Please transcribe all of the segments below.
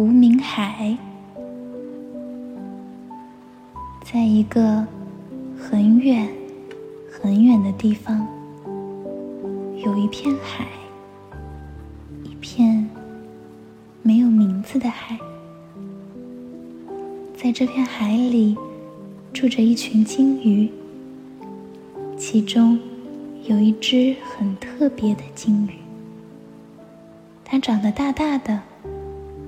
无名海，在一个很远很远的地方，有一片海，一片没有名字的海。在这片海里，住着一群鲸鱼，其中有一只很特别的鲸鱼，它长得大大的。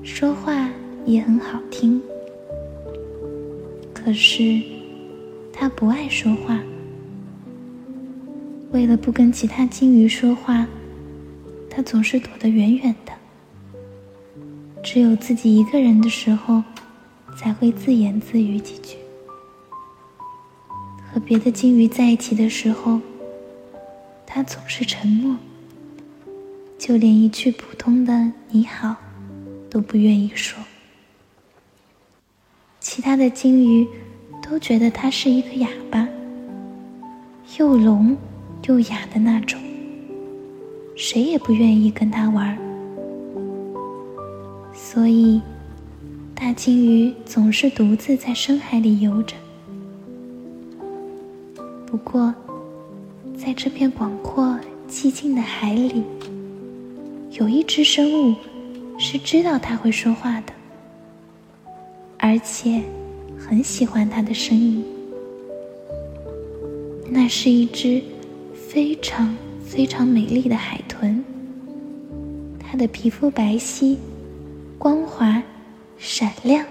说话也很好听，可是他不爱说话。为了不跟其他金鱼说话，他总是躲得远远的。只有自己一个人的时候，才会自言自语几句。和别的金鱼在一起的时候，他总是沉默，就连一句普通的“你好”。都不愿意说。其他的金鱼都觉得他是一个哑巴，又聋又哑的那种，谁也不愿意跟他玩。所以，大金鱼总是独自在深海里游着。不过，在这片广阔寂静的海里，有一只生物。是知道他会说话的，而且很喜欢他的声音。那是一只非常非常美丽的海豚，它的皮肤白皙、光滑、闪亮，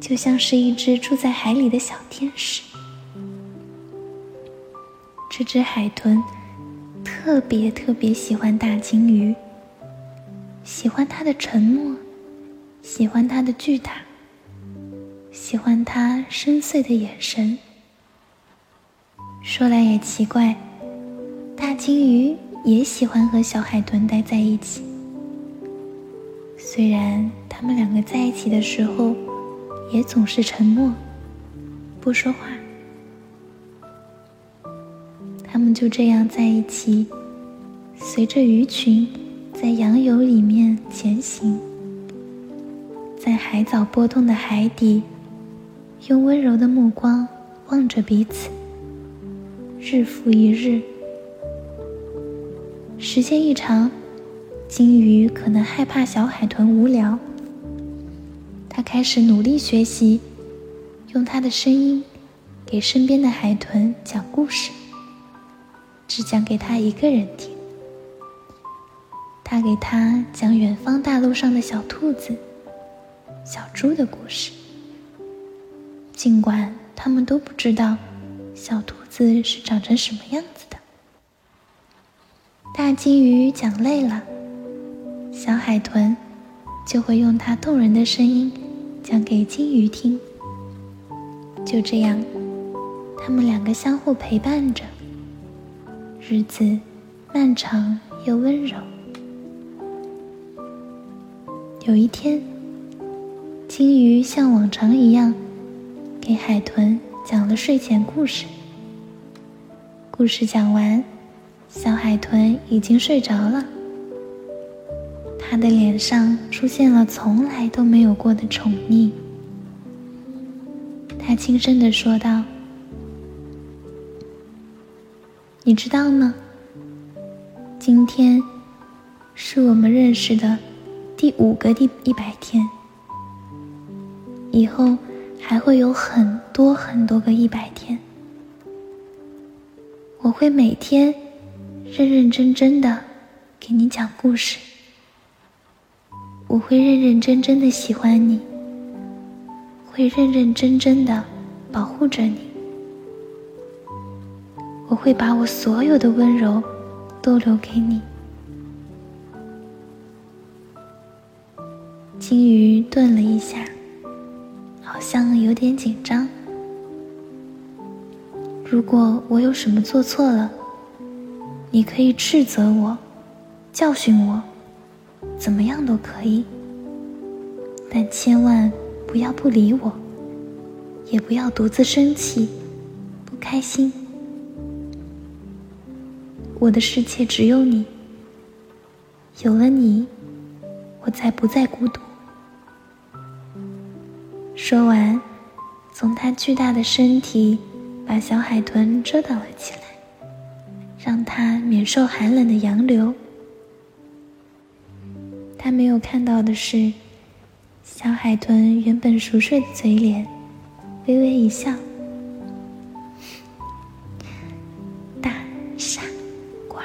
就像是一只住在海里的小天使。这只海豚特别特别喜欢大金鱼。喜欢他的沉默，喜欢他的巨大，喜欢他深邃的眼神。说来也奇怪，大金鱼也喜欢和小海豚待在一起。虽然他们两个在一起的时候，也总是沉默，不说话。他们就这样在一起，随着鱼群。在洋流里面前行，在海藻波动的海底，用温柔的目光望着彼此。日复一日，时间一长，金鱼可能害怕小海豚无聊，它开始努力学习，用它的声音给身边的海豚讲故事，只讲给他一个人听。他给他讲远方大陆上的小兔子、小猪的故事，尽管他们都不知道小兔子是长成什么样子的。大金鱼讲累了，小海豚就会用它动人的声音讲给金鱼听。就这样，他们两个相互陪伴着，日子漫长又温柔。有一天，金鱼像往常一样给海豚讲了睡前故事。故事讲完，小海豚已经睡着了。他的脸上出现了从来都没有过的宠溺。他轻声的说道：“你知道吗？今天是我们认识的。”第五个第一百天，以后还会有很多很多个一百天。我会每天认认真真的给你讲故事，我会认认真真的喜欢你，会认认真真的保护着你，我会把我所有的温柔都留给你。金鱼顿了一下，好像有点紧张。如果我有什么做错了，你可以斥责我，教训我，怎么样都可以。但千万不要不理我，也不要独自生气、不开心。我的世界只有你，有了你，我才不再孤独。说完，从它巨大的身体把小海豚遮挡了起来，让它免受寒冷的洋流。他没有看到的是，小海豚原本熟睡的嘴脸微微一笑。大傻瓜。